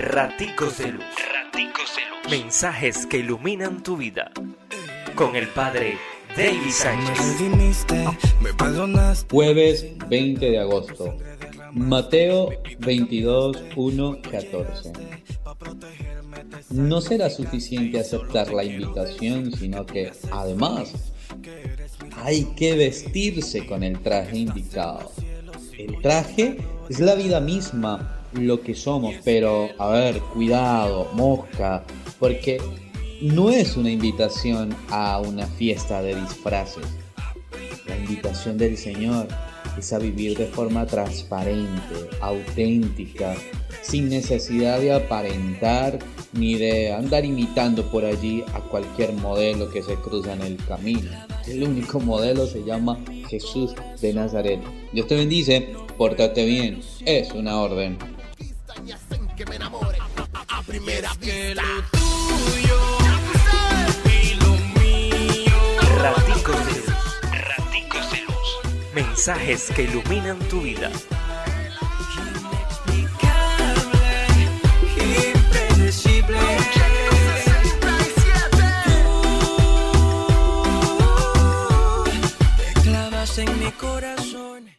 Raticos de Luz. Raticos de Luz. Mensajes que iluminan tu vida. Con el Padre David Sánchez. Jueves 20 de agosto. Mateo 22, 1, 14. No será suficiente aceptar la invitación, sino que además hay que vestirse con el traje indicado. El traje es la vida misma, lo que somos, pero a ver, cuidado, mosca, porque no es una invitación a una fiesta de disfraces. La invitación del Señor es a vivir de forma transparente, auténtica, sin necesidad de aparentar ni de andar imitando por allí a cualquier modelo que se cruza en el camino. El único modelo se llama Jesús de Nazaret. Dios te bendice, pórtate bien, es una orden que me enamore a, a, a primera vista. tuyo y lo mío. Raticos de luz. Raticos de luz. Mensajes que iluminan tu vida. en mi corazón.